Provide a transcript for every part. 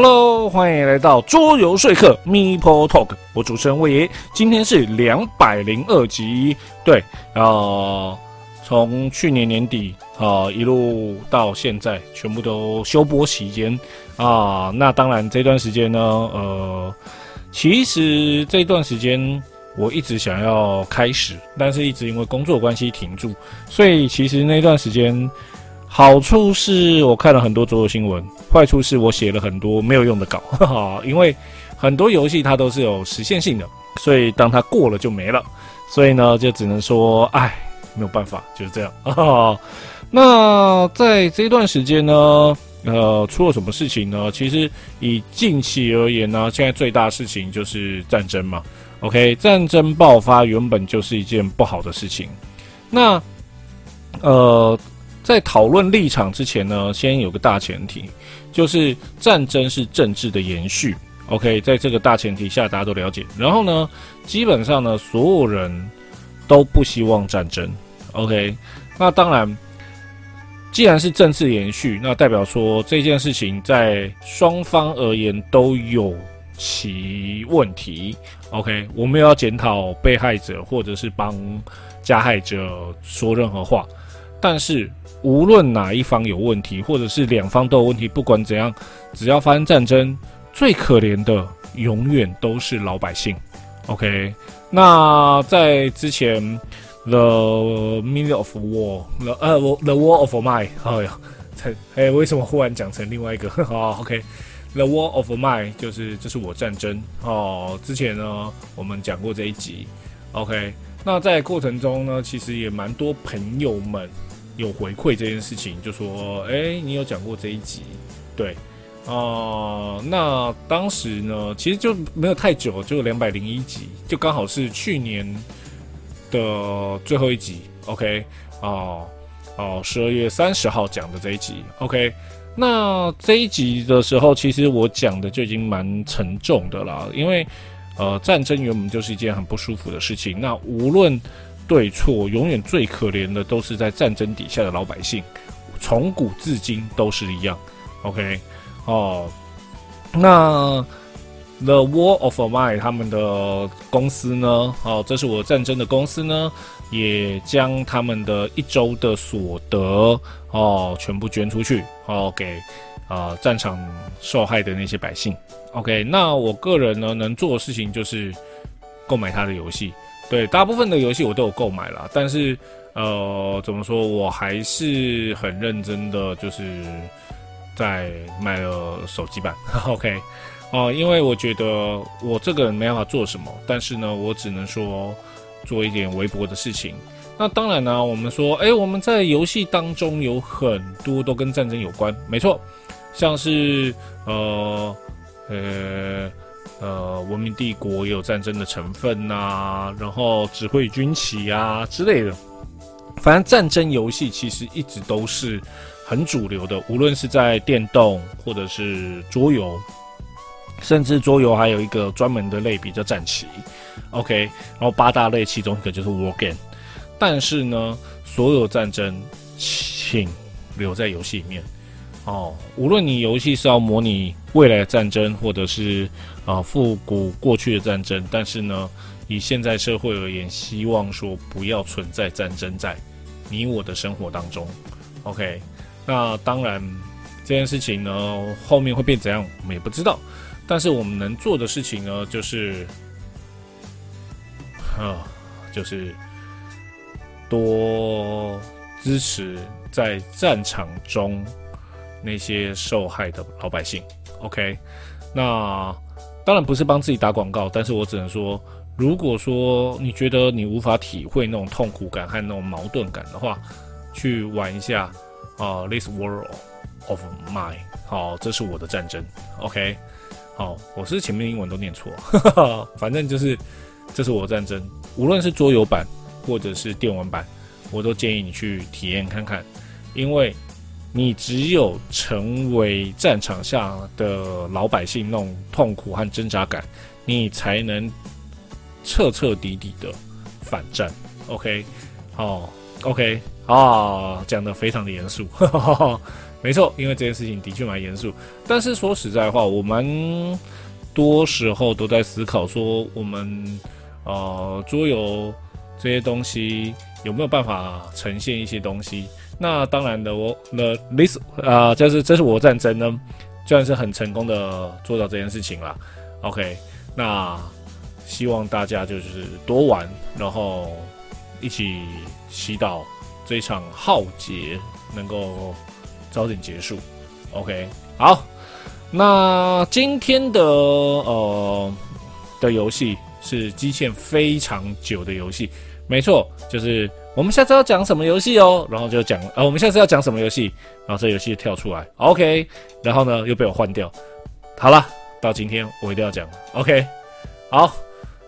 Hello，欢迎来到桌游说客 Meeple Talk，我主持人魏爷，今天是两百零二集，对，呃，从去年年底啊一路到现在，全部都休播期间啊，那当然这段时间呢，呃，其实这段时间我一直想要开始，但是一直因为工作关系停住，所以其实那段时间。好处是我看了很多桌游新闻，坏处是我写了很多没有用的稿，哈 哈，因为很多游戏它都是有实现性的，所以当它过了就没了，所以呢就只能说，哎，没有办法，就是这样。那在这段时间呢，呃，出了什么事情呢？其实以近期而言呢，现在最大事情就是战争嘛。OK，战争爆发原本就是一件不好的事情，那呃。在讨论立场之前呢，先有个大前提，就是战争是政治的延续。OK，在这个大前提下，大家都了解。然后呢，基本上呢，所有人都不希望战争。OK，那当然，既然是政治延续，那代表说这件事情在双方而言都有其问题。OK，我们要检讨被害者，或者是帮加害者说任何话，但是。无论哪一方有问题，或者是两方都有问题，不管怎样，只要发生战争，最可怜的永远都是老百姓。OK，那在之前，The Meaning of War，The 呃，The War of Mine，哎呀，才哎，为什么忽然讲成另外一个？哦，OK，The War of Mine 就是这是我战争哦。之前呢，我们讲过这一集。OK，那在过程中呢，其实也蛮多朋友们。有回馈这件事情，就说：“哎，你有讲过这一集，对，啊，那当时呢，其实就没有太久，就两百零一集，就刚好是去年的最后一集，OK，哦，哦，十二月三十号讲的这一集，OK，那这一集的时候，其实我讲的就已经蛮沉重的了，因为呃，战争原本就是一件很不舒服的事情，那无论。对错永远最可怜的都是在战争底下的老百姓，从古至今都是一样。OK，哦，那 The War of My 他们的公司呢？哦，这是我战争的公司呢，也将他们的一周的所得哦全部捐出去哦给啊战场受害的那些百姓。OK，那我个人呢能做的事情就是购买他的游戏。对，大部分的游戏我都有购买了，但是，呃，怎么说，我还是很认真的，就是在买了手机版。OK，哦，因为我觉得我这个人没办法做什么，但是呢，我只能说做一点微薄的事情。那当然呢，我们说，哎，我们在游戏当中有很多都跟战争有关，没错，像是，呃，呃。呃，呃文明帝国也有战争的成分呐，然后指挥军旗啊之类的。反正战争游戏其实一直都是很主流的，无论是在电动或者是桌游，甚至桌游还有一个专门的类比叫战棋。OK，然后八大类其中一个就是 War Game。但是呢，所有战争请留在游戏里面。哦，无论你游戏是要模拟未来的战争，或者是啊复古过去的战争，但是呢，以现在社会而言，希望说不要存在战争在你我的生活当中。OK，那当然这件事情呢，后面会变怎样，我们也不知道。但是我们能做的事情呢，就是啊，就是多支持在战场中。那些受害的老百姓，OK，那当然不是帮自己打广告，但是我只能说，如果说你觉得你无法体会那种痛苦感和那种矛盾感的话，去玩一下啊，This World of Mine，好，这是我的战争，OK，好，我是前面英文都念错，反正就是这是我的战争，无论是桌游版或者是电玩版，我都建议你去体验看看，因为。你只有成为战场下的老百姓那种痛苦和挣扎感，你才能彻彻底底的反战。OK，好，OK，啊，讲的非常的严肃，没错，因为这件事情的确蛮严肃。但是说实在话，我们多时候都在思考说，我们呃桌游这些东西有没有办法呈现一些东西？那当然的，我那 this 啊，这是这是我战争呢，算是很成功的做到这件事情了。OK，那希望大家就是多玩，然后一起祈祷这场浩劫能够。早点结束，OK，好，那今天的呃的游戏是基线非常久的游戏，没错，就是我们下次要讲什么游戏哦，然后就讲，呃，我们下次要讲什么游戏，然后这游戏跳出来，OK，然后呢又被我换掉，好了，到今天我一定要讲，OK，好，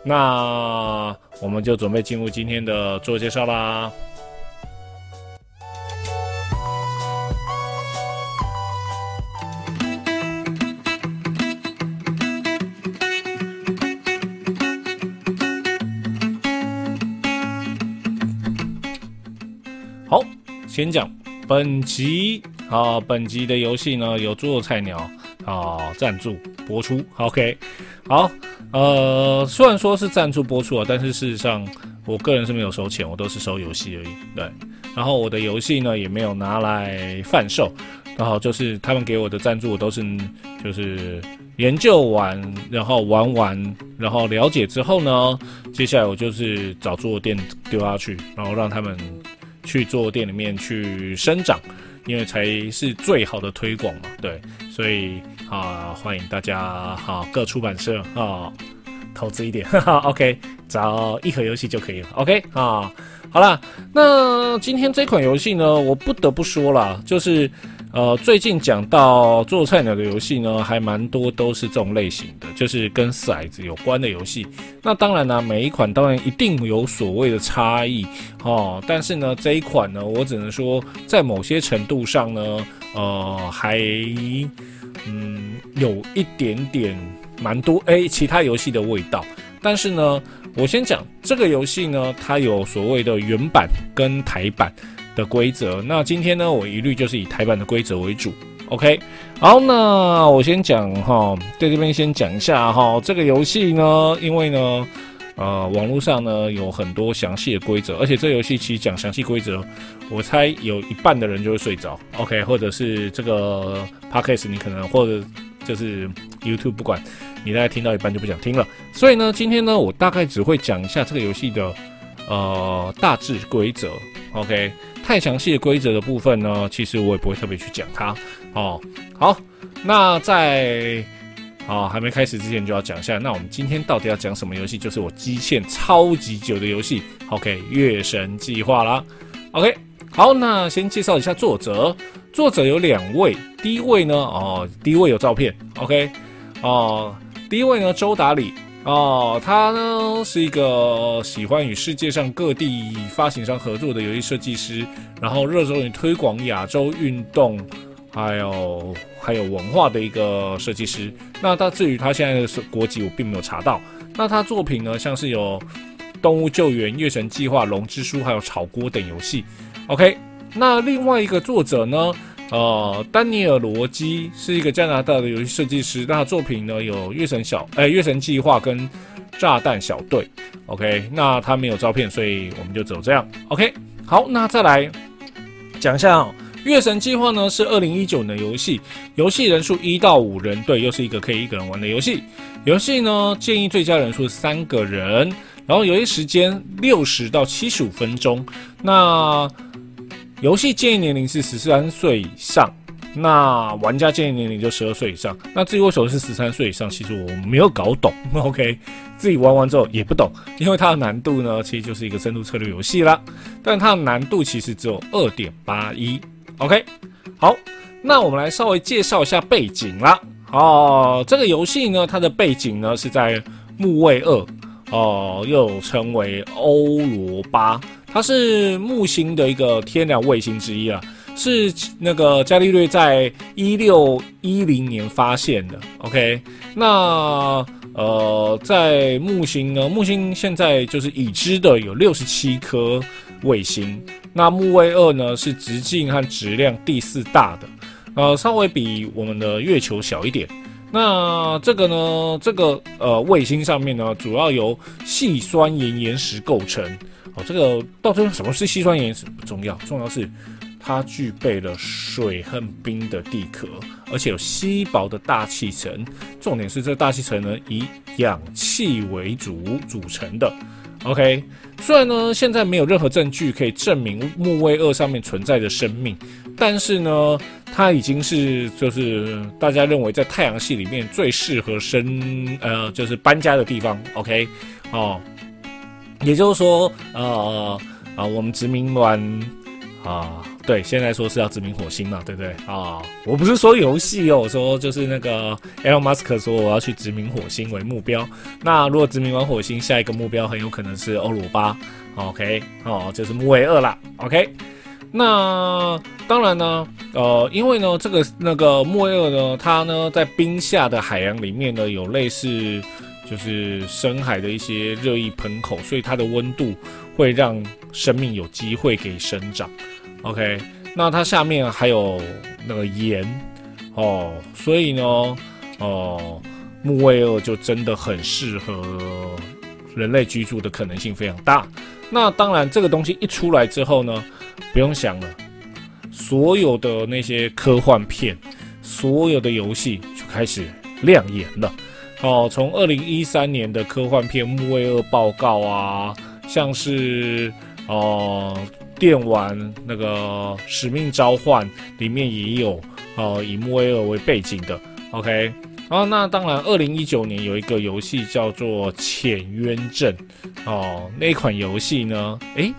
那我们就准备进入今天的自我介绍啦。先讲本集啊，本集的游戏呢有做菜鸟啊赞助播出，OK，好，呃，虽然说是赞助播出啊，但是事实上我个人是没有收钱，我都是收游戏而已，对，然后我的游戏呢也没有拿来贩售，然后就是他们给我的赞助，我都是就是研究完，然后玩完，然后了解之后呢，接下来我就是找做店丢下去，然后让他们。去做店里面去生长，因为才是最好的推广嘛。对，所以啊，欢迎大家哈各出版社啊投资一点，哈 哈 OK，找一盒游戏就可以了。OK 啊，好啦，那今天这款游戏呢，我不得不说啦，就是。呃，最近讲到做菜鸟的游戏呢，还蛮多都是这种类型的，就是跟骰子有关的游戏。那当然呢，每一款当然一定有所谓的差异哦。但是呢，这一款呢，我只能说在某些程度上呢，呃，还嗯有一点点蛮多诶其他游戏的味道。但是呢，我先讲这个游戏呢，它有所谓的原版跟台版。的规则，那今天呢，我一律就是以台版的规则为主。OK，好，那我先讲哈，在这边先讲一下哈，这个游戏呢，因为呢，呃，网络上呢有很多详细的规则，而且这游戏其实讲详细规则，我猜有一半的人就会睡着。OK，或者是这个 Podcast 你可能或者就是 YouTube 不管，你大概听到一半就不想听了。所以呢，今天呢，我大概只会讲一下这个游戏的呃大致规则。OK。太详细的规则的部分呢，其实我也不会特别去讲它哦。好，那在啊还没开始之前就要讲一下，那我们今天到底要讲什么游戏？就是我基线超级久的游戏，OK，《月神计划》啦。OK，好，那先介绍一下作者，作者有两位，第一位呢，哦，第一位有照片，OK，哦，第一位呢，周达理。哦，他呢是一个喜欢与世界上各地发行商合作的游戏设计师，然后热衷于推广亚洲运动，还有还有文化的一个设计师。那他至于他现在的国籍，我并没有查到。那他作品呢，像是有《动物救援》《月神计划》《龙之书》还有《炒锅》等游戏。OK，那另外一个作者呢？呃，丹尼尔·罗基是一个加拿大的游戏设计师，那作品呢有《月神小》哎，《月神计划》跟《炸弹小队》。OK，那他没有照片，所以我们就走这样。OK，好，那再来讲一下《月神计划》呢，是二零一九年的游戏，游戏人数一到五人，对，又是一个可以一个人玩的游戏。游戏呢建议最佳人数三个人，然后游戏时间六十到七十五分钟。那游戏建议年龄是十三岁以上，那玩家建议年龄就十二岁以上。那至于为什么是十三岁以上，其实我没有搞懂。OK，自己玩完之后也不懂，因为它的难度呢，其实就是一个深度策略游戏啦。但它的难度其实只有二点八一。OK，好，那我们来稍微介绍一下背景啦。哦，这个游戏呢，它的背景呢是在木卫二，哦，又称为欧罗巴。它是木星的一个天然卫星之一啊，是那个伽利略在一六一零年发现的。OK，那呃，在木星呢，木星现在就是已知的有六十七颗卫星。那木卫二呢是直径和质量第四大的。呃，稍微比我们的月球小一点。那这个呢，这个呃卫星上面呢，主要由细酸盐岩石构成。哦，这个到底什么是细酸盐岩石不重要，重要是它具备了水和冰的地壳，而且有稀薄的大气层。重点是这大气层呢以氧气为主组成的。OK，虽然呢现在没有任何证据可以证明木卫二上面存在着生命，但是呢它已经是就是大家认为在太阳系里面最适合生呃就是搬家的地方。OK，哦，也就是说呃啊我们殖民完啊。对，现在说是要殖民火星嘛，对不对啊？我不是说游戏哦，我说就是那个 Elon Musk 说我要去殖民火星为目标。那如果殖民完火星，下一个目标很有可能是欧罗巴。OK，哦，就是木卫二啦。OK，那当然呢，呃，因为呢，这个那个木卫二呢，它呢在冰下的海洋里面呢，有类似就是深海的一些热液喷口，所以它的温度会让生命有机会给生长。OK，那它下面还有那个盐哦，所以呢，哦，木卫二就真的很适合人类居住的可能性非常大。那当然，这个东西一出来之后呢，不用想了，所有的那些科幻片、所有的游戏就开始亮眼了。哦，从二零一三年的科幻片《木卫二报告》啊，像是哦。电玩那个使命召唤里面也有，呃，以木卫二为背景的，OK，然后那当然，二零一九年有一个游戏叫做《潜渊镇》，哦，那款游戏呢，诶，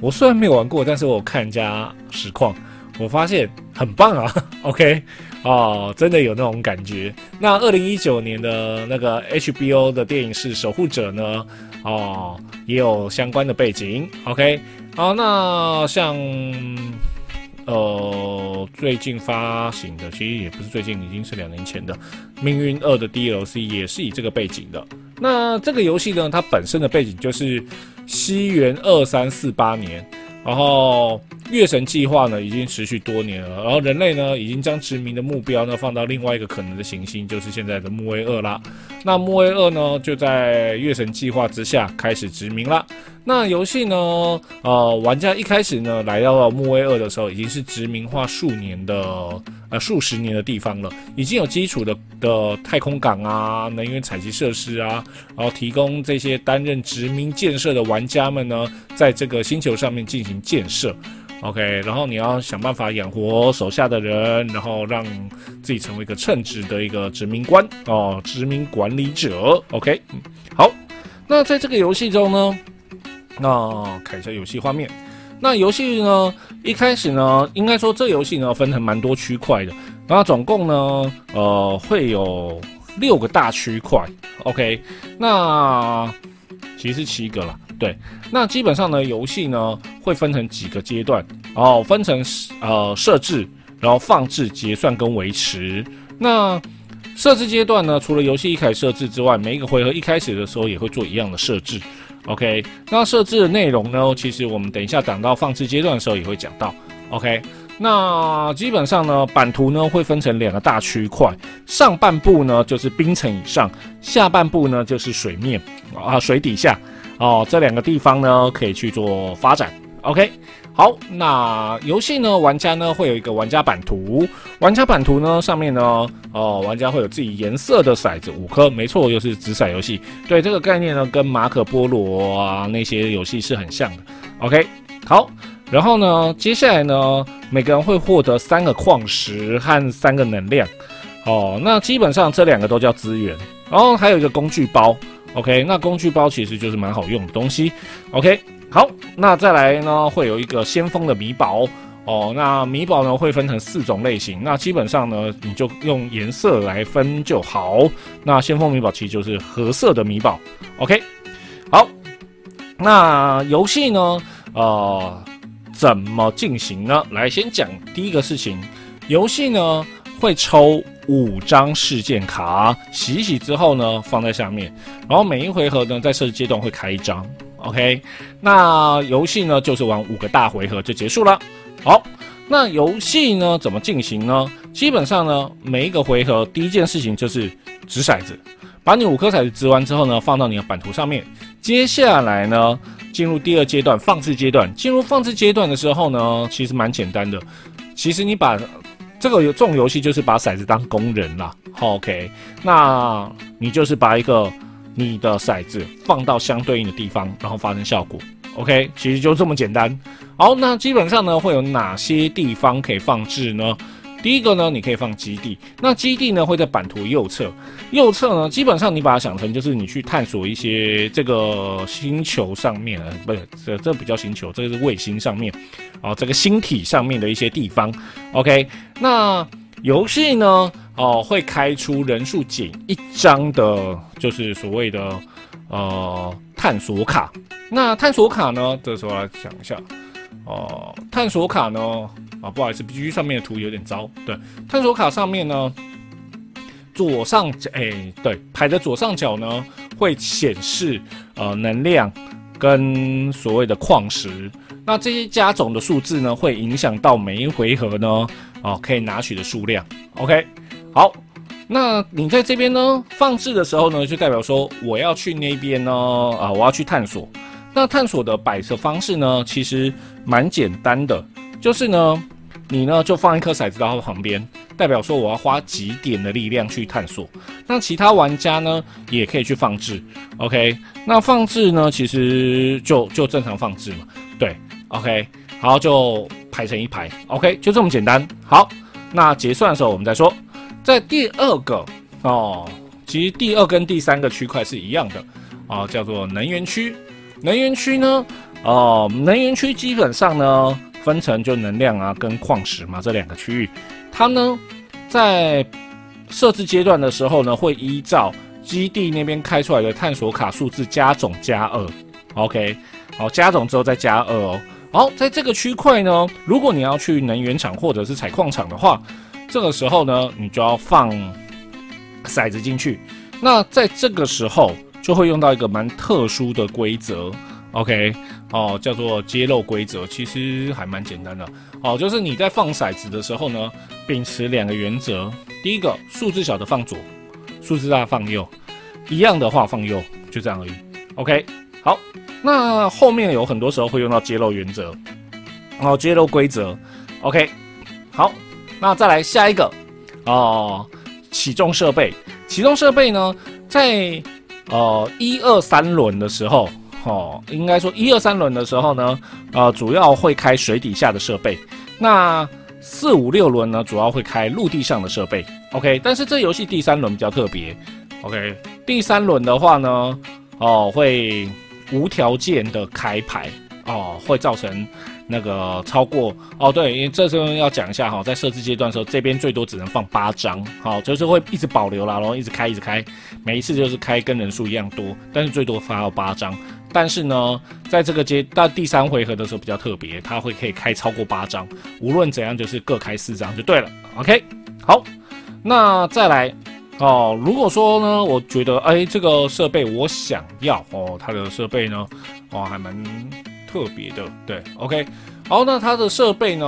我虽然没有玩过，但是我看人家实况，我发现很棒啊，OK，哦，真的有那种感觉。那二零一九年的那个 HBO 的电影是《守护者》呢，哦，也有相关的背景，OK。好，那像呃最近发行的，其实也不是最近，已经是两年前的《命运二》的 DLC 也是以这个背景的。那这个游戏呢，它本身的背景就是西元二三四八年，然后。月神计划呢，已经持续多年了，然后人类呢，已经将殖民的目标呢放到另外一个可能的行星，就是现在的木卫二啦。那木卫二呢，就在月神计划之下开始殖民了。那游戏呢，呃，玩家一开始呢，来到了木卫二的时候，已经是殖民化数年的，呃，数十年的地方了，已经有基础的的太空港啊，能源采集设施啊，然后提供这些担任殖民建设的玩家们呢，在这个星球上面进行建设。OK，然后你要想办法养活手下的人，然后让自己成为一个称职的一个殖民官哦，殖民管理者。OK，嗯，好，那在这个游戏中呢，那看一下游戏画面。那游戏呢，一开始呢，应该说这游戏呢分成蛮多区块的，然后总共呢，呃，会有六个大区块。OK，那其实七个了。对，那基本上呢，游戏呢会分成几个阶段，然后分成呃设置，然后放置、结算跟维持。那设置阶段呢，除了游戏一开始设置之外，每一个回合一开始的时候也会做一样的设置。OK，那设置的内容呢，其实我们等一下讲到放置阶段的时候也会讲到。OK，那基本上呢，版图呢会分成两个大区块，上半部呢就是冰层以上，下半部呢就是水面啊水底下。哦，这两个地方呢可以去做发展。OK，好，那游戏呢，玩家呢会有一个玩家版图，玩家版图呢上面呢，哦，玩家会有自己颜色的骰子五颗，没错，又是紫骰游戏。对这个概念呢，跟马可波罗啊那些游戏是很像的。OK，好，然后呢，接下来呢，每个人会获得三个矿石和三个能量。哦，那基本上这两个都叫资源，然后还有一个工具包。OK，那工具包其实就是蛮好用的东西。OK，好，那再来呢，会有一个先锋的米宝哦。那米宝呢会分成四种类型，那基本上呢你就用颜色来分就好。那先锋米宝其实就是褐色的米宝。OK，好，那游戏呢，呃，怎么进行呢？来，先讲第一个事情，游戏呢会抽。五张事件卡洗一洗之后呢，放在下面，然后每一回合呢，在设置阶段会开一张，OK，那游戏呢就是玩五个大回合就结束了。好，那游戏呢怎么进行呢？基本上呢，每一个回合第一件事情就是掷骰子，把你五颗骰子掷完之后呢，放到你的版图上面。接下来呢，进入第二阶段放置阶段。进入放置阶段的时候呢，其实蛮简单的。其实你把这个这种游戏就是把骰子当工人啦。OK，那你就是把一个你的骰子放到相对应的地方，然后发生效果。OK，其实就这么简单。好，那基本上呢，会有哪些地方可以放置呢？第一个呢，你可以放基地。那基地呢，会在版图右侧。右侧呢，基本上你把它想成就是你去探索一些这个星球上面，不是这这比较星球，这个是卫星上面，哦，这个星体上面的一些地方。OK，那游戏呢，哦，会开出人数减一张的，就是所谓的呃探索卡。那探索卡呢，这时候来讲一下。哦，探索卡呢？啊，不好意思，B G 上面的图有点糟。对，探索卡上面呢，左上角，哎，对，排的左上角呢会显示呃能量跟所谓的矿石。那这些加总的数字呢，会影响到每一回合呢，哦，可以拿取的数量。OK，好，那你在这边呢放置的时候呢，就代表说我要去那边呢，啊，我要去探索。那探索的摆设方式呢，其实蛮简单的，就是呢，你呢就放一颗骰子到旁边，代表说我要花几点的力量去探索。那其他玩家呢也可以去放置，OK？那放置呢，其实就就正常放置嘛，对，OK？好，就排成一排，OK？就这么简单。好，那结算的时候我们再说。在第二个哦，其实第二跟第三个区块是一样的啊，叫做能源区。能源区呢？哦，能源区基本上呢分成就能量啊跟矿石嘛这两个区域。它呢在设置阶段的时候呢，会依照基地那边开出来的探索卡数字加总加二。OK，好，加总之后再加二哦。好，在这个区块呢，如果你要去能源厂或者是采矿场的话，这个时候呢，你就要放骰子进去。那在这个时候。就会用到一个蛮特殊的规则，OK，哦，叫做揭露规则，其实还蛮简单的，哦，就是你在放骰子的时候呢，秉持两个原则，第一个数字小的放左，数字大放右，一样的话放右，就这样而已，OK，好，那后面有很多时候会用到揭露原则，哦，揭露规则，OK，好，那再来下一个，哦，起重设备，起重设备呢，在呃，一二三轮的时候，哦，应该说一二三轮的时候呢，呃，主要会开水底下的设备。那四五六轮呢，主要会开陆地上的设备。OK，但是这游戏第三轮比较特别。OK，第三轮的话呢，哦，会无条件的开牌，哦，会造成。那个超过哦，对，因为这时候要讲一下哈，在设置阶段的时候，这边最多只能放八张，好，就是会一直保留啦，然后一直开，一直开，每一次就是开跟人数一样多，但是最多发到八张。但是呢，在这个阶到第三回合的时候比较特别，它会可以开超过八张，无论怎样就是各开四张就对了。OK，好，那再来哦，如果说呢，我觉得哎，这个设备我想要哦，它的设备呢，哦，还蛮。特别的，对，OK，好，那它的设备呢？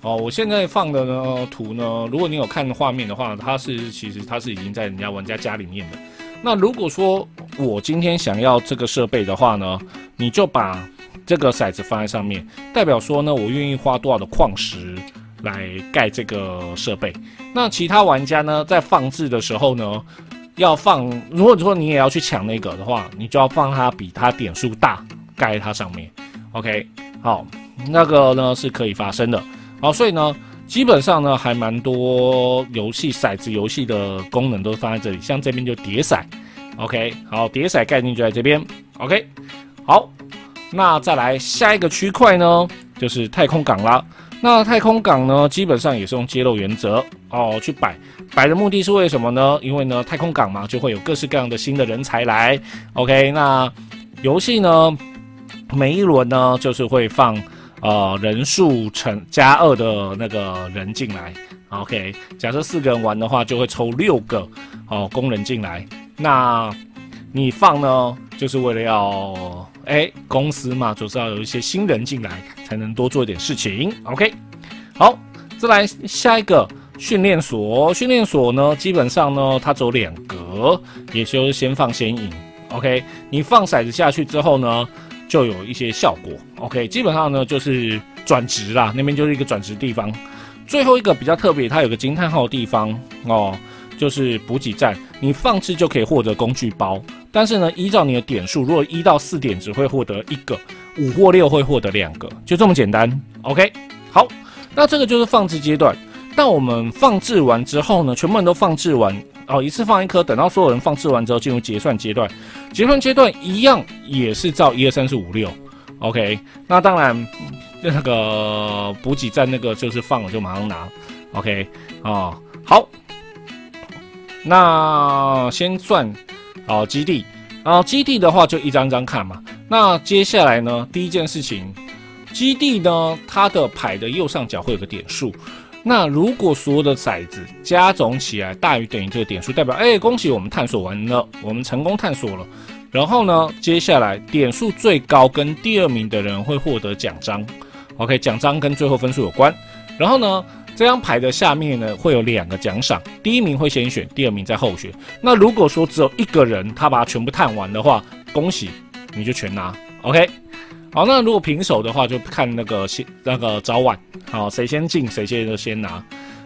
哦，我现在放的呢图呢，如果你有看画面的话，它是其实它是已经在人家玩家家里面的。那如果说我今天想要这个设备的话呢，你就把这个骰子放在上面，代表说呢，我愿意花多少的矿石来盖这个设备。那其他玩家呢，在放置的时候呢，要放，如果说你也要去抢那个的话，你就要放它比它点数大，盖它上面。OK，好，那个呢是可以发生的，好，所以呢，基本上呢还蛮多游戏骰子游戏的功能都放在这里，像这边就叠骰，OK，好，叠骰概念就在这边，OK，好，那再来下一个区块呢，就是太空港啦。那太空港呢，基本上也是用揭露原则哦去摆，摆的目的是为什么呢？因为呢太空港嘛，就会有各式各样的新的人才来，OK，那游戏呢？每一轮呢，就是会放呃人数乘加二的那个人进来。OK，假设四个人玩的话，就会抽六个哦工人进来。那你放呢，就是为了要哎公司嘛，就是要有一些新人进来，才能多做一点事情。OK，好，再来下一个训练所，训练所呢，基本上呢，它走两格，也就是先放先赢。OK，你放骰子下去之后呢，就有一些效果。OK，基本上呢就是转职啦，那边就是一个转职地方。最后一个比较特别，它有个惊叹号的地方哦，就是补给站，你放置就可以获得工具包。但是呢，依照你的点数，如果一到四点只会获得一个，五或六会获得两个，就这么简单。OK，好，那这个就是放置阶段。但我们放置完之后呢，全部人都放置完哦，一次放一颗，等到所有人放置完之后，进入结算阶段。结算阶段一样也是照一二三四五六，OK。那当然，那个补给站那个就是放了就马上拿，OK 啊。好，那先算哦基地，然后基地的话就一张张看嘛。那接下来呢，第一件事情，基地呢它的牌的右上角会有个点数。那如果所有的骰子加总起来大于等于这个点数，代表哎，恭喜我们探索完了，我们成功探索了。然后呢，接下来点数最高跟第二名的人会获得奖章。OK，奖章跟最后分数有关。然后呢，这张牌的下面呢会有两个奖赏，第一名会先选，第二名在后选。那如果说只有一个人他把它全部探完的话，恭喜你就全拿。OK。好，那如果平手的话，就看那个先那个早晚，好，谁先进谁先就先拿。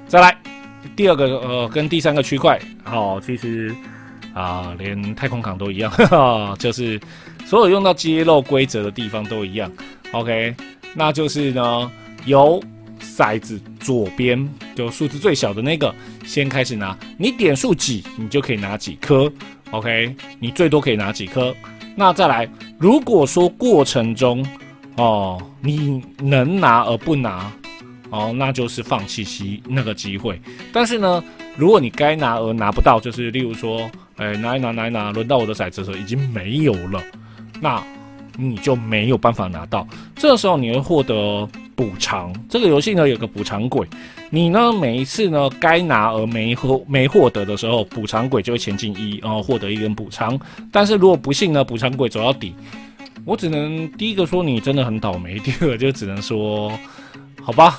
再来第二个呃，跟第三个区块，好，其实啊，连太空港都一样，就是所有用到揭露规则的地方都一样。OK，那就是呢，由骰子左边就数字最小的那个先开始拿，你点数几，你就可以拿几颗。OK，你最多可以拿几颗。那再来，如果说过程中，哦，你能拿而不拿，哦，那就是放弃机那个机会。但是呢，如果你该拿而拿不到，就是例如说，哎，拿一拿拿一拿，轮到我的骰子的时候已经没有了，那你就没有办法拿到。这个时候你会获得补偿。这个游戏呢有个补偿鬼。你呢？每一次呢，该拿而没获没获得的时候，补偿鬼就会前进一，然后获得一根补偿。但是如果不幸呢，补偿鬼走到底，我只能第一个说你真的很倒霉，第二个就只能说，好吧，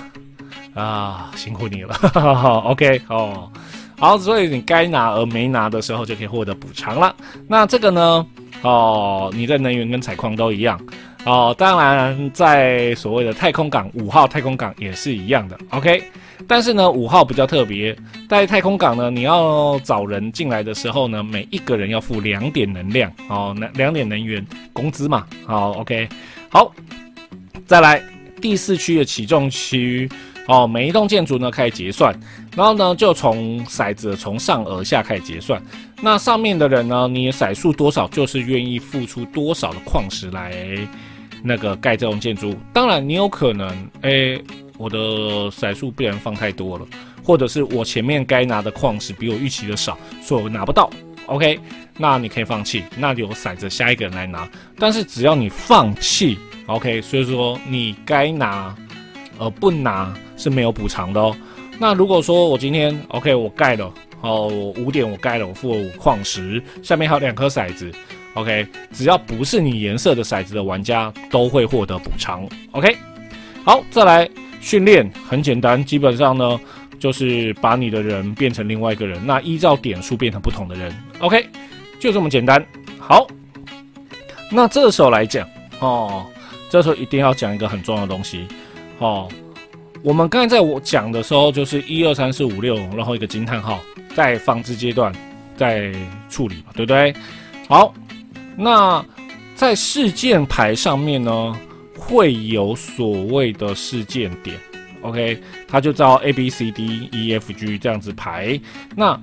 啊，辛苦你了。OK，哦，好，所以你该拿而没拿的时候，就可以获得补偿了。那这个呢？哦，你的能源跟采矿都一样。哦，当然在所谓的太空港五号太空港也是一样的。OK。但是呢，五号比较特别，在太空港呢，你要找人进来的时候呢，每一个人要付两点能量哦，两两点能源工资嘛。好，OK，好，再来第四区的起重区哦，每一栋建筑呢开始结算，然后呢就从骰子从上而下开始结算。那上面的人呢，你骰数多少，就是愿意付出多少的矿石来那个盖这栋建筑。当然，你有可能诶。我的骰数被人放太多了，或者是我前面该拿的矿石比我预期的少，所以我拿不到。OK，那你可以放弃，那有骰子下一个人来拿。但是只要你放弃，OK，所以说你该拿而不拿是没有补偿的哦。那如果说我今天 OK，我盖了哦，我五点我盖了，我付了五矿石，下面还有两颗骰子，OK，只要不是你颜色的骰子的玩家都会获得补偿。OK，好，再来。训练很简单，基本上呢，就是把你的人变成另外一个人，那依照点数变成不同的人。OK，就这么简单。好，那这时候来讲哦，这时候一定要讲一个很重要的东西哦。我们刚才在我讲的时候，就是一二三四五六，然后一个惊叹号，在放置阶段在处理嘛，对不对？好，那在事件牌上面呢？会有所谓的事件点，OK，它就照 A B C D E F G 这样子排。那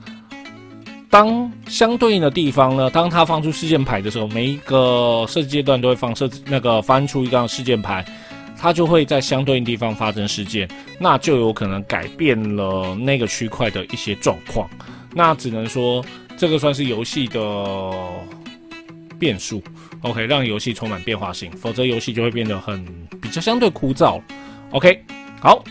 当相对应的地方呢，当它放出事件牌的时候，每一个设计阶段都会放设那个翻出一张事件牌，它就会在相对应地方发生事件，那就有可能改变了那个区块的一些状况。那只能说这个算是游戏的变数。OK，让游戏充满变化性，否则游戏就会变得很比较相对枯燥。OK，好，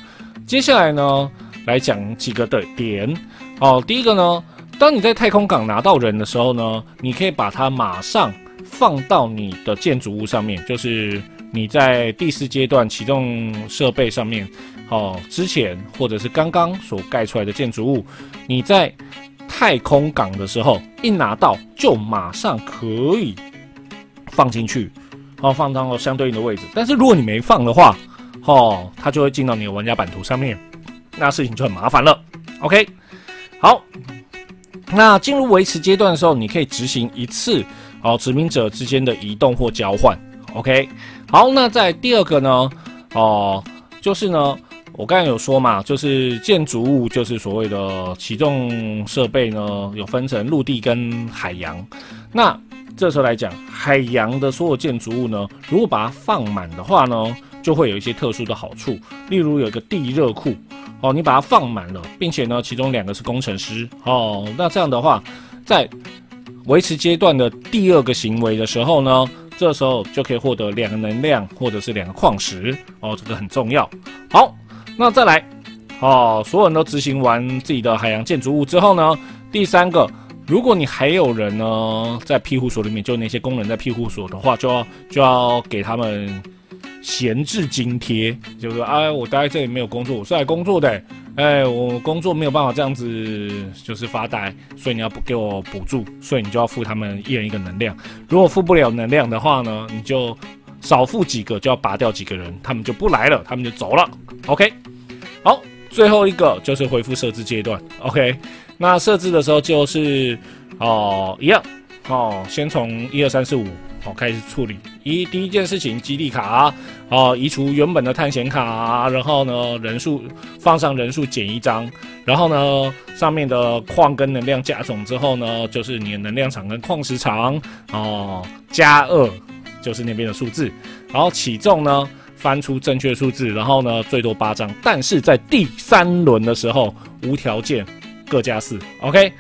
接下来呢，来讲几个的点。哦，第一个呢，当你在太空港拿到人的时候呢，你可以把它马上放到你的建筑物上面，就是你在第四阶段启动设备上面，哦之前或者是刚刚所盖出来的建筑物，你在太空港的时候一拿到就马上可以放进去，哦放到相对应的位置。但是如果你没放的话，哦它就会进到你的玩家版图上面，那事情就很麻烦了。OK，好，那进入维持阶段的时候，你可以执行一次哦殖民者之间的移动或交换。OK，好，那在第二个呢，哦就是呢。我刚才有说嘛，就是建筑物，就是所谓的启动设备呢，有分成陆地跟海洋。那这时候来讲，海洋的所有建筑物呢，如果把它放满的话呢，就会有一些特殊的好处。例如有一个地热库哦，你把它放满了，并且呢，其中两个是工程师哦，那这样的话，在维持阶段的第二个行为的时候呢，这时候就可以获得两个能量或者是两个矿石哦，这个很重要。好。那再来，哦，所有人都执行完自己的海洋建筑物之后呢，第三个，如果你还有人呢在庇护所里面，就那些工人在庇护所的话，就要就要给他们闲置津贴，就是哎，我待在这里没有工作，我是来工作的，哎，我工作没有办法这样子就是发呆，所以你要不给我补助，所以你就要付他们一人一个能量。如果付不了能量的话呢，你就。少付几个就要拔掉几个人，他们就不来了，他们就走了。OK，好，最后一个就是恢复设置阶段。OK，那设置的时候就是哦一样哦，先从一二三四五好开始处理。一第一件事情，基地卡哦，移除原本的探险卡，然后呢人数放上人数减一张，然后呢上面的矿跟能量加总之后呢，就是你的能量场跟矿石场哦加二。就是那边的数字，然后起重呢，翻出正确数字，然后呢最多八张，但是在第三轮的时候无条件各加四，OK，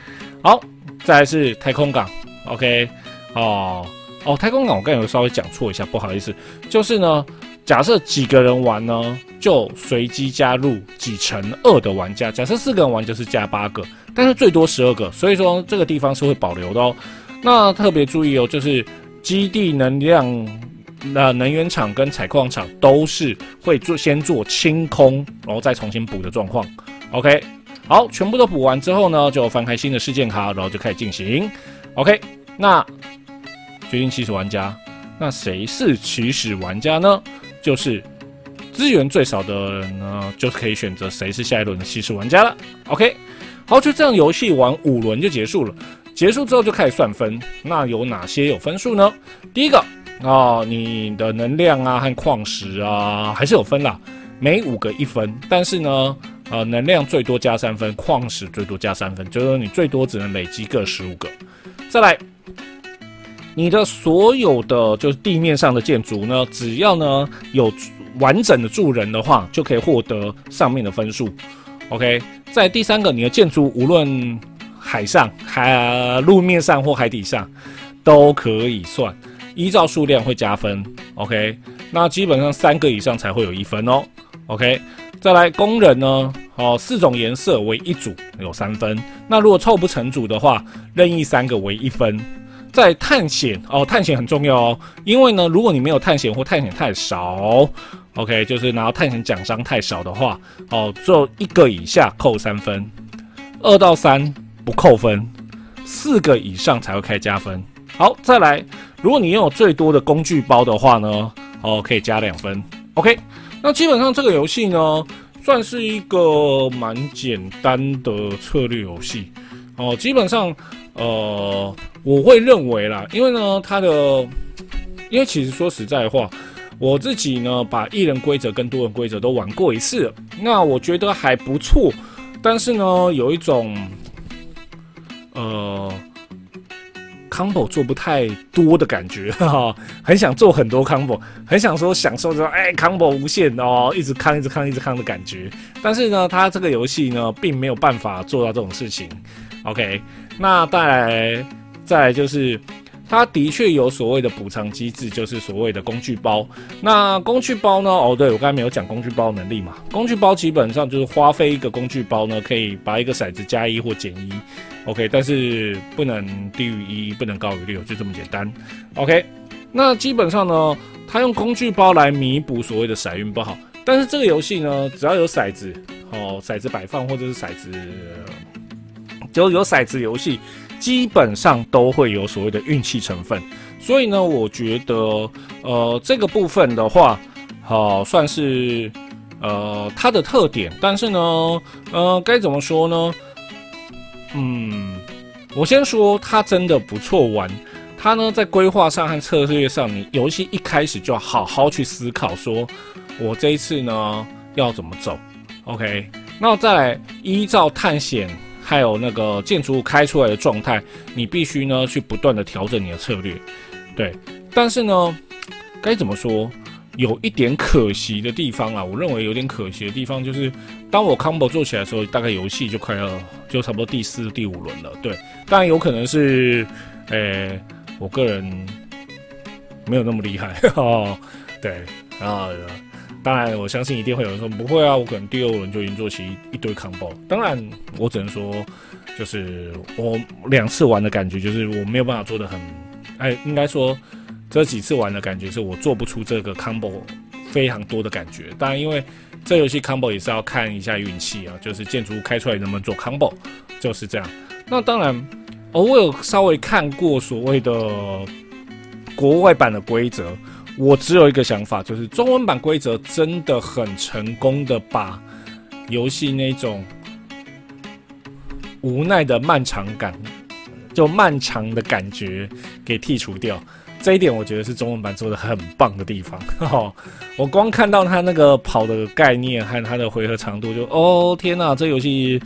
好，再来是太空港，OK，哦。哦，太空港我刚才有稍微讲错一下，不好意思，就是呢，假设几个人玩呢，就随机加入几乘二的玩家，假设四个人玩就是加八个，但是最多十二个，所以说这个地方是会保留的哦，那特别注意哦，就是。基地能量、那能源厂跟采矿厂都是会做先做清空，然后再重新补的状况。OK，好，全部都补完之后呢，就翻开新的事件卡，然后就开始进行。OK，那决定起始玩家，那谁是起始玩家呢？就是资源最少的人呢，就是可以选择谁是下一轮的起始玩家了。OK，好，就这样游戏玩五轮就结束了。结束之后就开始算分，那有哪些有分数呢？第一个啊，你的能量啊和矿石啊还是有分啦，每五个一分，但是呢，呃，能量最多加三分，矿石最多加三分，就是你最多只能累积各十五个。再来，你的所有的就是地面上的建筑呢，只要呢有完整的住人的话，就可以获得上面的分数。OK，在第三个，你的建筑无论海上、海路面上或海底上都可以算，依照数量会加分。OK，那基本上三个以上才会有一分哦。OK，再来工人呢？哦，四种颜色为一组有三分。那如果凑不成组的话，任意三个为一分。在探险哦，探险很重要哦，因为呢，如果你没有探险或探险太少，OK，就是拿到探险奖章太少的话，哦，做一个以下扣三分，二到三。不扣分，四个以上才会开加分。好，再来，如果你拥有最多的工具包的话呢，哦，可以加两分。OK，那基本上这个游戏呢，算是一个蛮简单的策略游戏。哦，基本上，呃，我会认为啦，因为呢，它的，因为其实说实在话，我自己呢，把一人规则跟多人规则都玩过一次，那我觉得还不错。但是呢，有一种。呃，combo 做不太多的感觉 哈，很想做很多 combo，很想说享受着哎 combo 无限哦，一直康一直康一直康的感觉。但是呢，它这个游戏呢，并没有办法做到这种事情。OK，那带来再来就是。它的确有所谓的补偿机制，就是所谓的工具包。那工具包呢？哦，对我刚才没有讲工具包能力嘛。工具包基本上就是花费一个工具包呢，可以把一个骰子加一或减一，OK，但是不能低于一，不能高于六，就这么简单。OK，那基本上呢，它用工具包来弥补所谓的骰运不好。但是这个游戏呢，只要有骰子哦，骰子摆放或者是骰子，就有骰子游戏，基本上都会有所谓的运气成分。所以呢，我觉得呃这个部分的话，好算是呃它的特点。但是呢，呃该怎么说呢？嗯，我先说它真的不错玩。它呢在规划上和策略上，你游戏一开始就要好好去思考说。我这一次呢要怎么走？OK，那再来依照探险还有那个建筑物开出来的状态，你必须呢去不断的调整你的策略。对，但是呢，该怎么说？有一点可惜的地方啊，我认为有点可惜的地方就是，当我 combo 做起来的时候，大概游戏就快要就差不多第四、第五轮了。对，当然有可能是，诶，我个人没有那么厉害 哦。对，然后。当然，我相信一定会有人说不会啊，我可能第二轮就已经做起一堆 combo。当然，我只能说，就是我两次玩的感觉，就是我没有办法做的很，哎，应该说这几次玩的感觉是我做不出这个 combo 非常多的感觉。当然，因为这游戏 combo 也是要看一下运气啊，就是建筑物开出来能不能做 combo，就是这样。那当然，我有稍微看过所谓的国外版的规则。我只有一个想法，就是中文版规则真的很成功的把游戏那种无奈的漫长感，就漫长的感觉给剔除掉。这一点我觉得是中文版做的很棒的地方。我光看到它那个跑的概念和它的回合长度，就哦天哪，这游戏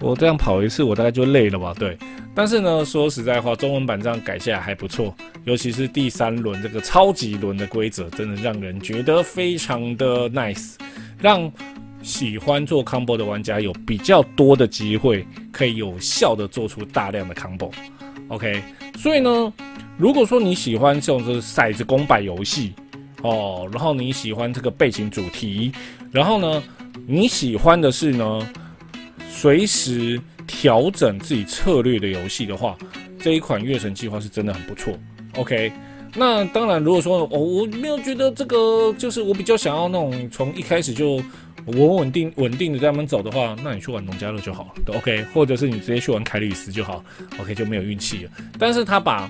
我这样跑一次，我大概就累了吧？对。但是呢，说实在话，中文版这样改下来还不错，尤其是第三轮这个超级轮的规则，真的让人觉得非常的 nice，让喜欢做 combo 的玩家有比较多的机会，可以有效的做出大量的 combo。OK，所以呢，如果说你喜欢这种是骰子公摆游戏哦，然后你喜欢这个背景主题，然后呢，你喜欢的是呢，随时。调整自己策略的游戏的话，这一款月神计划是真的很不错。OK，那当然，如果说哦，我没有觉得这个就是我比较想要那种从一开始就稳稳定稳定的在那边走的话，那你去玩农家乐就好了，OK，或者是你直接去玩凯里斯就好，OK 就没有运气了。但是他把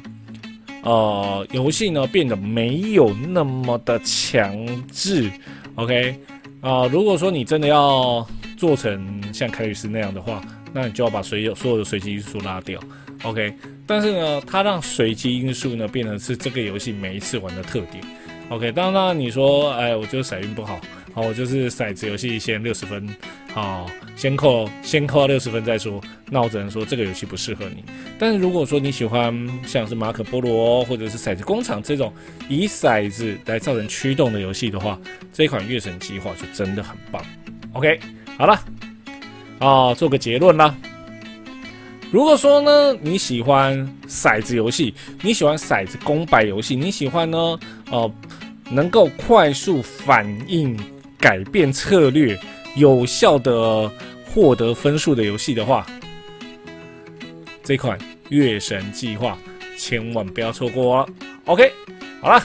呃游戏呢变得没有那么的强制，OK 啊，如果说你真的要做成像凯里斯那样的话。那你就要把所有所有的随机因素拉掉，OK。但是呢，它让随机因素呢变成是这个游戏每一次玩的特点，OK。当然你说，哎，我觉得骰运不好，好，我就是骰子游戏先六十分，好，先扣先扣到六十分再说。那我只能说这个游戏不适合你。但是如果说你喜欢像是马可波罗或者是骰子工厂这种以骰子来造成驱动的游戏的话，这款月神计划就真的很棒，OK。好了。啊，做个结论啦。如果说呢，你喜欢骰子游戏，你喜欢骰子公摆游戏，你喜欢呢，呃，能够快速反应、改变策略、有效的获得分数的游戏的话，这款《月神计划》千万不要错过哦。OK，好了，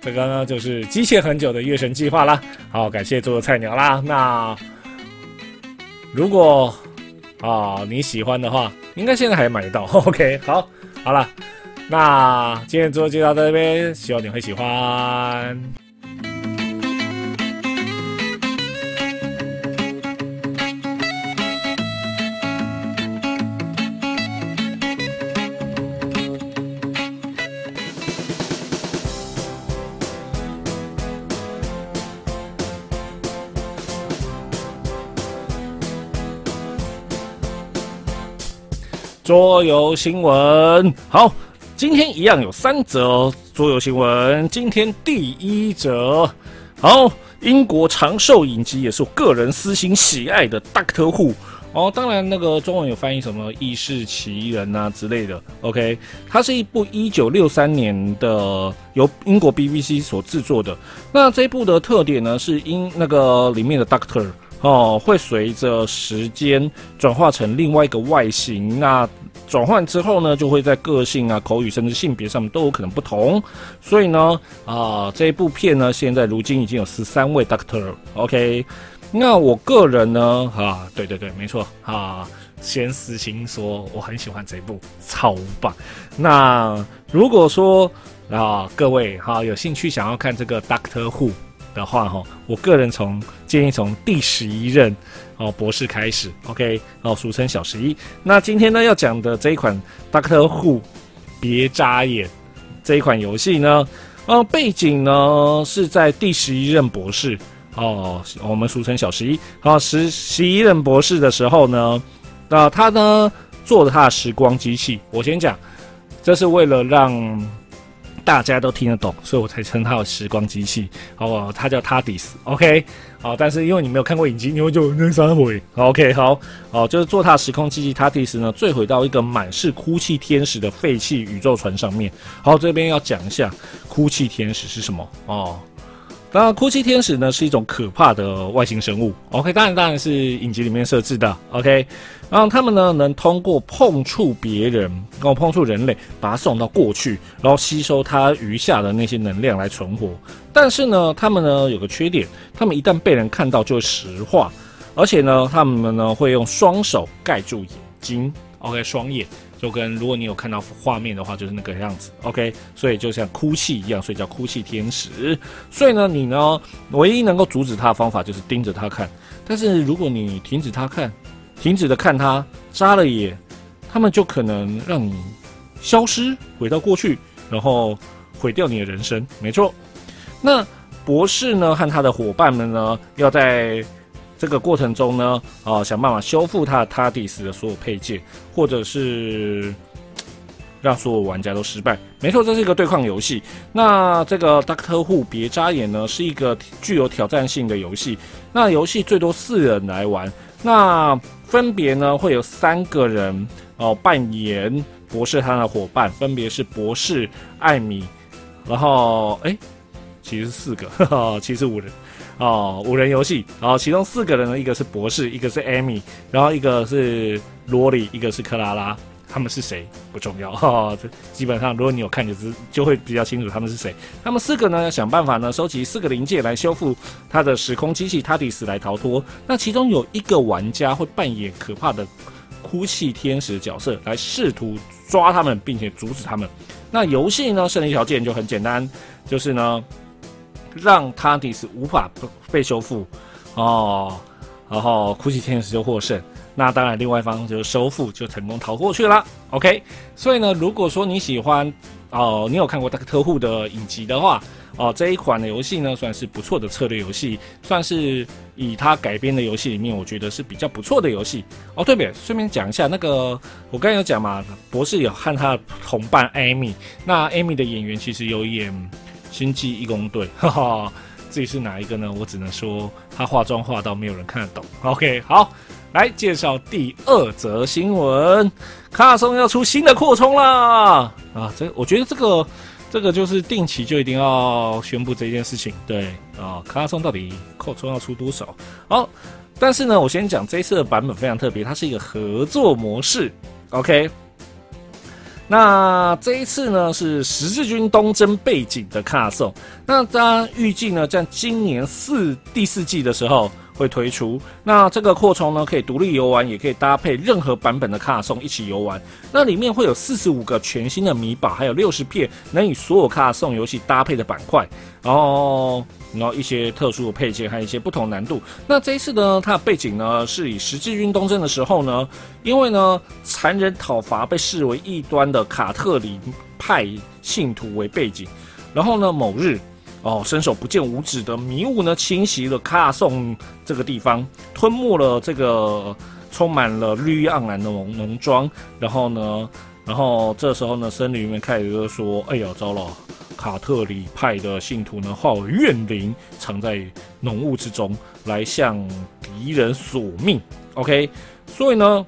这个呢就是机械很久的《月神计划》啦。好，感谢做菜鸟啦。那。如果啊你喜欢的话，应该现在还买得到。OK，好，好了，那今天就介绍到这边，希望你会喜欢。桌游新闻，好，今天一样有三则桌游新闻。今天第一则，好，英国长寿影集也是我个人私心喜爱的《Doctor Who》哦，当然那个中文有翻译什么《异世奇人》啊之类的。OK，它是一部一九六三年的由英国 BBC 所制作的。那这一部的特点呢，是因那个里面的 Doctor。哦，会随着时间转化成另外一个外形，那转换之后呢，就会在个性啊、口语甚至性别上面都有可能不同。所以呢，啊，这一部片呢，现在如今已经有十三位 Doctor，OK。那我个人呢，啊，对对对，没错，啊，先私心说我很喜欢这部，超棒。那如果说啊，各位哈有兴趣想要看这个 Doctor Who 的话哈，我个人从建议从第十一任哦博士开始，OK，哦俗称小十一。那今天呢要讲的这一款 Doctor Who 别眨眼这一款游戏呢，呃背景呢是在第十一任博士。哦，我们俗称小十一。好，十十一任博士的时候呢，那他呢做了他的时光机器。我先讲，这是为了让大家都听得懂，所以我才称它为时光机器。哦，它叫 TARDIS，OK。好，但是因为你没有看过影集，你会就那三回。OK，好，哦，就是坐踏时空机器 TARDIS 呢，坠毁到一个满是哭泣天使的废弃宇宙船上面。好，这边要讲一下哭泣天使是什么哦。那哭泣天使呢是一种可怕的外星生物。OK，当然当然是影集里面设置的。OK，然后他们呢能通过碰触别人，然后碰触人类，把它送到过去，然后吸收它余下的那些能量来存活。但是呢，他们呢有个缺点，他们一旦被人看到就会石化，而且呢，他们呢会用双手盖住眼睛。OK，双眼。就跟如果你有看到画面的话，就是那个样子，OK，所以就像哭泣一样，所以叫哭泣天使。所以呢，你呢唯一能够阻止他的方法就是盯着他看。但是如果你停止他看，停止的看他，眨了眼，他们就可能让你消失，回到过去，然后毁掉你的人生。没错。那博士呢和他的伙伴们呢，要在。这个过程中呢，啊，想办法修复他他迪斯的所有配件，或者是让所有玩家都失败。没错，这是一个对抗游戏。那这个 Doctor Who 别眨眼呢，是一个具有挑战性的游戏。那游戏最多四人来玩。那分别呢会有三个人哦扮演博士他的伙伴，分别是博士、艾米，然后哎，其实四个，其实五人。哦，五人游戏，然后其中四个人呢，一个是博士，一个是艾米，然后一个是罗莉，一个是克拉拉。他们是谁不重要哈，这基本上如果你有看，就是就会比较清楚他们是谁。他们四个呢，要想办法呢，收集四个零件来修复他的时空机器塔迪斯来逃脱。那其中有一个玩家会扮演可怕的哭泣天使角色，来试图抓他们，并且阻止他们。那游戏呢，胜利条件就很简单，就是呢。让他迪斯无法被修复，哦，然后哭泣天使就获胜。那当然，另外一方就收复，就成功逃过去了。OK，所以呢，如果说你喜欢，哦，你有看过《特护》的影集的话，哦，这一款的游戏呢，算是不错的策略游戏，算是以它改编的游戏里面，我觉得是比较不错的游戏。哦，对不对？顺便讲一下，那个我刚才有讲嘛，博士有和他的同伴艾米，那艾米的演员其实有演。星际义工队，哈哈，至于是哪一个呢？我只能说他化妆化到没有人看得懂。OK，好，来介绍第二则新闻，卡卡松要出新的扩充啦！啊，这我觉得这个这个就是定期就一定要宣布这件事情。对啊，卡卡松到底扩充要出多少？好，但是呢，我先讲这次的版本非常特别，它是一个合作模式。OK。那这一次呢是十字军东征背景的卡送，那家预计呢在今年四第四季的时候会推出。那这个扩充呢可以独立游玩，也可以搭配任何版本的卡送一起游玩。那里面会有四十五个全新的米宝，还有六十片能与所有卡送游戏搭配的板块。然后。然后一些特殊的配件，还有一些不同难度。那这一次呢，它的背景呢是以十字军东征的时候呢，因为呢残忍讨伐被视为异端的卡特里派信徒为背景。然后呢，某日哦，伸手不见五指的迷雾呢侵袭了卡颂这个地方，吞没了这个充满了绿意盎然的农农庄。然后呢，然后这时候呢，森林里面开始就说：“哎呀，糟了！”卡特里派的信徒呢，化为怨灵，藏在浓雾之中，来向敌人索命。OK，所以呢，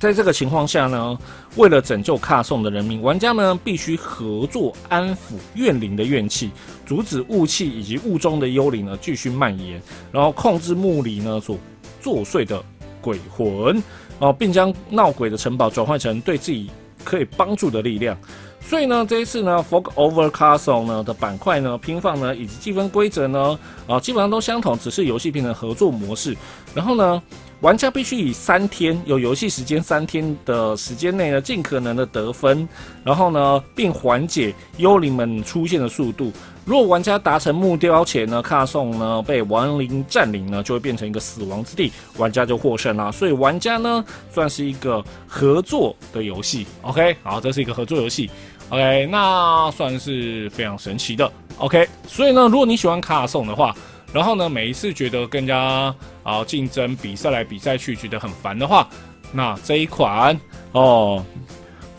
在这个情况下呢，为了拯救卡颂的人民，玩家们必须合作安抚怨灵的怨气，阻止雾气以及雾中的幽灵呢继续蔓延，然后控制墓里呢所作祟的鬼魂。哦，并将闹鬼的城堡转换成对自己可以帮助的力量。所以呢，这一次呢，Fog Over Castle 呢的板块呢拼放呢以及积分规则呢，啊，基本上都相同，只是游戏变成合作模式。然后呢，玩家必须以三天有游戏时间三天的时间内呢，尽可能的得分，然后呢，并缓解幽灵们出现的速度。如果玩家达成目标前呢，卡颂呢被亡灵占领呢，就会变成一个死亡之地，玩家就获胜了。所以玩家呢算是一个合作的游戏。OK，好，这是一个合作游戏。OK，那算是非常神奇的。OK，所以呢，如果你喜欢卡颂的话，然后呢，每一次觉得更加啊竞争比赛来比赛去觉得很烦的话，那这一款哦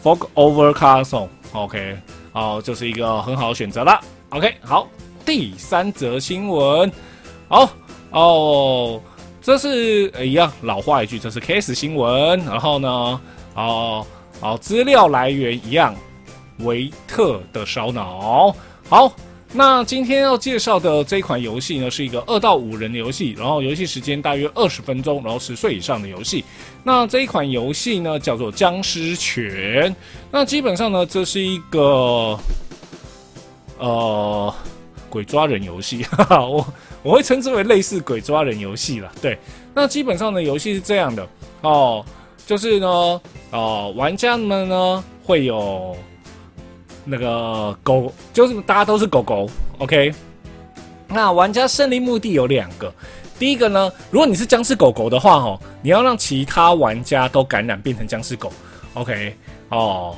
，Fog Over Castle，OK，哦，就是一个很好的选择了。OK，好，第三则新闻，好哦，这是一样老话一句，这是 Case 新闻。然后呢，哦，好，资料来源一样，维特的烧脑。好，那今天要介绍的这款游戏呢，是一个二到五人的游戏，然后游戏时间大约二十分钟，然后十岁以上的游戏。那这一款游戏呢，叫做僵尸拳。那基本上呢，这是一个。呃，鬼抓人游戏，我我会称之为类似鬼抓人游戏了。对，那基本上的，游戏是这样的哦，就是呢，哦，玩家们呢会有那个狗，就是大家都是狗狗，OK。那玩家胜利目的有两个，第一个呢，如果你是僵尸狗狗的话，哦，你要让其他玩家都感染变成僵尸狗，OK，哦。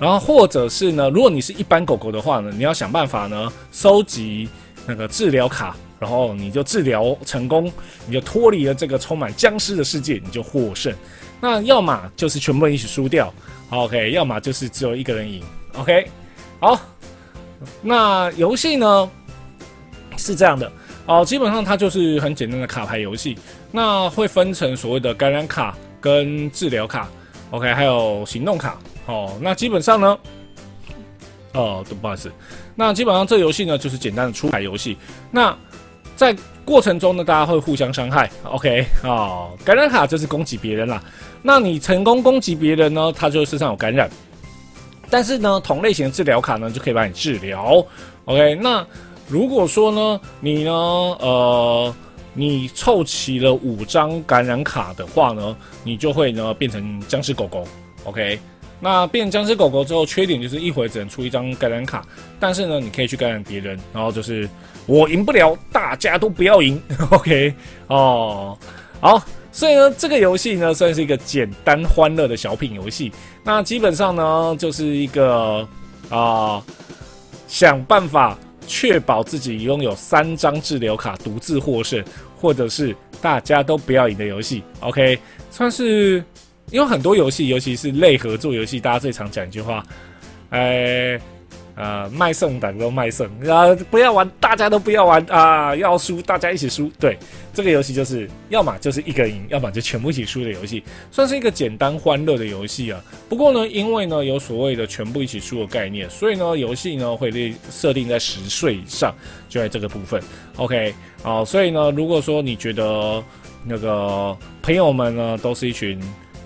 然后或者是呢，如果你是一般狗狗的话呢，你要想办法呢收集那个治疗卡，然后你就治疗成功，你就脱离了这个充满僵尸的世界，你就获胜。那要么就是全部人一起输掉，OK，要么就是只有一个人赢，OK。好，那游戏呢是这样的哦，基本上它就是很简单的卡牌游戏，那会分成所谓的感染卡跟治疗卡，OK，还有行动卡。哦，那基本上呢，哦，不好意思，那基本上这游戏呢就是简单的出牌游戏。那在过程中呢，大家会互相伤害。OK，哦，感染卡就是攻击别人啦。那你成功攻击别人呢，他就身上有感染。但是呢，同类型的治疗卡呢就可以帮你治疗。OK，那如果说呢，你呢，呃，你凑齐了五张感染卡的话呢，你就会呢变成僵尸狗狗。OK。那变僵尸狗狗之后，缺点就是一回只能出一张感染卡，但是呢，你可以去感染别人，然后就是我赢不了，大家都不要赢，OK？哦，好，所以呢，这个游戏呢算是一个简单欢乐的小品游戏。那基本上呢，就是一个啊，想办法确保自己拥有三张治疗卡，独自获胜，或者是大家都不要赢的游戏，OK？算是。因为很多游戏，尤其是类合作游戏，大家最常讲一句话，哎，呃，卖肾胆都卖肾啊，不要玩，大家都不要玩啊，要输大家一起输。对，这个游戏就是要么就是一个赢，要么就全部一起输的游戏，算是一个简单欢乐的游戏啊。不过呢，因为呢有所谓的全部一起输的概念，所以呢游戏呢会被设定在十岁以上，就在这个部分。OK，好，所以呢如果说你觉得那个朋友们呢都是一群。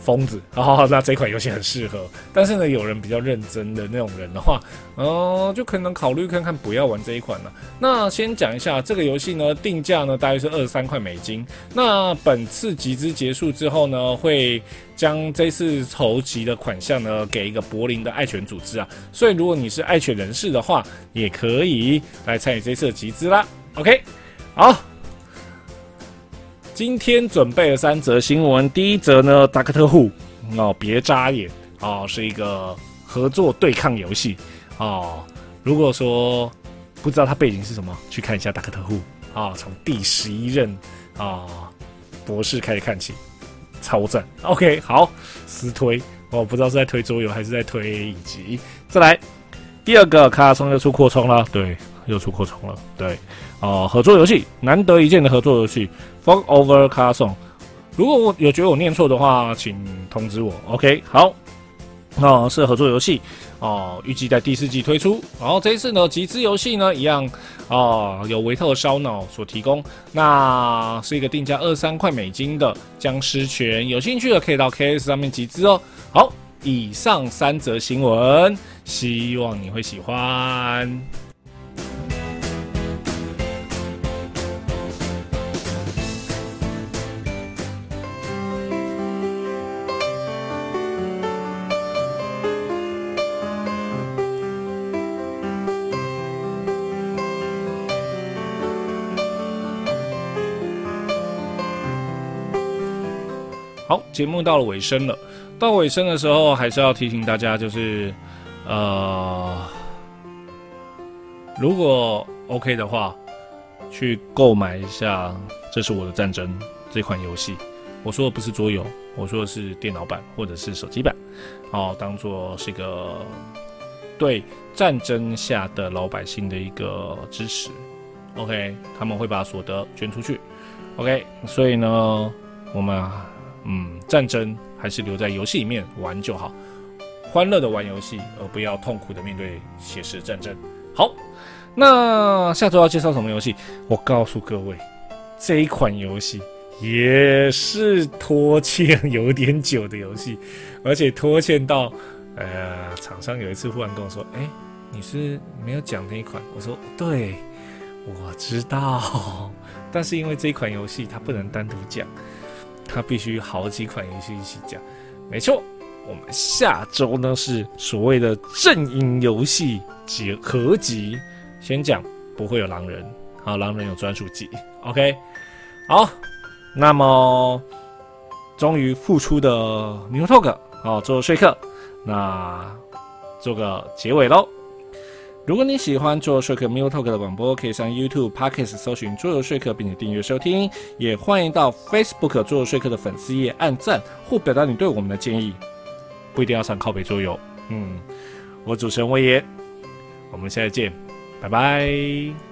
疯子，好好好，那这款游戏很适合。但是呢，有人比较认真的那种人的话，嗯，就可能考虑看看不要玩这一款了。那先讲一下这个游戏呢，定价呢大约是二十三块美金。那本次集资结束之后呢，会将这次筹集的款项呢给一个柏林的爱犬组织啊。所以如果你是爱犬人士的话，也可以来参与这次集资啦。OK，好。今天准备了三则新闻。第一则呢，达克特户哦，别眨眼哦，是一个合作对抗游戏哦。如果说不知道它背景是什么，去看一下达克特户啊，从第十一任啊博士开始看起，超赞。OK，好，私推哦，不知道是在推桌游还是在推影集。再来第二个，卡拉松又出扩充了，对，又出扩充了，对。哦，合作游戏，难得一见的合作游戏，Fog Over Castle。如果我有觉得我念错的话，请通知我。OK，好。哦，是合作游戏哦，预计在第四季推出。然后这一次呢，集资游戏呢一样哦，由维特烧脑所提供，那是一个定价二三块美金的僵尸拳，有兴趣的可以到 KS 上面集资哦。好，以上三则新闻，希望你会喜欢。好，节目到了尾声了。到尾声的时候，还是要提醒大家，就是，呃，如果 OK 的话，去购买一下《这是我的战争》这款游戏。我说的不是桌游，我说的是电脑版或者是手机版，哦，当做是一个对战争下的老百姓的一个支持。OK，他们会把所得捐出去。OK，所以呢，我们。嗯，战争还是留在游戏里面玩就好，欢乐的玩游戏，而不要痛苦的面对写实战争。好，那下周要介绍什么游戏？我告诉各位，这一款游戏也是拖欠有点久的游戏，而且拖欠到，呃，厂商有一次忽然跟我说：“哎，你是没有讲那一款？”我说：“对，我知道，但是因为这一款游戏它不能单独讲。”它必须好几款游戏一起讲，没错。我们下周呢是所谓的阵营游戏集合集，先讲不会有狼人，好，狼人有专属技，OK。好，那么终于复出的 New Talk，好，做说客，那做个结尾喽。如果你喜欢做说客 m i u Talk 的广播，可以上 YouTube、Podcast 搜寻“桌游说客”，并且订阅收听。也欢迎到 Facebook 做游说客的粉丝页按赞或表达你对我们的建议。不一定要上靠北桌游。嗯，我主持人魏爷，我们下次见，拜拜。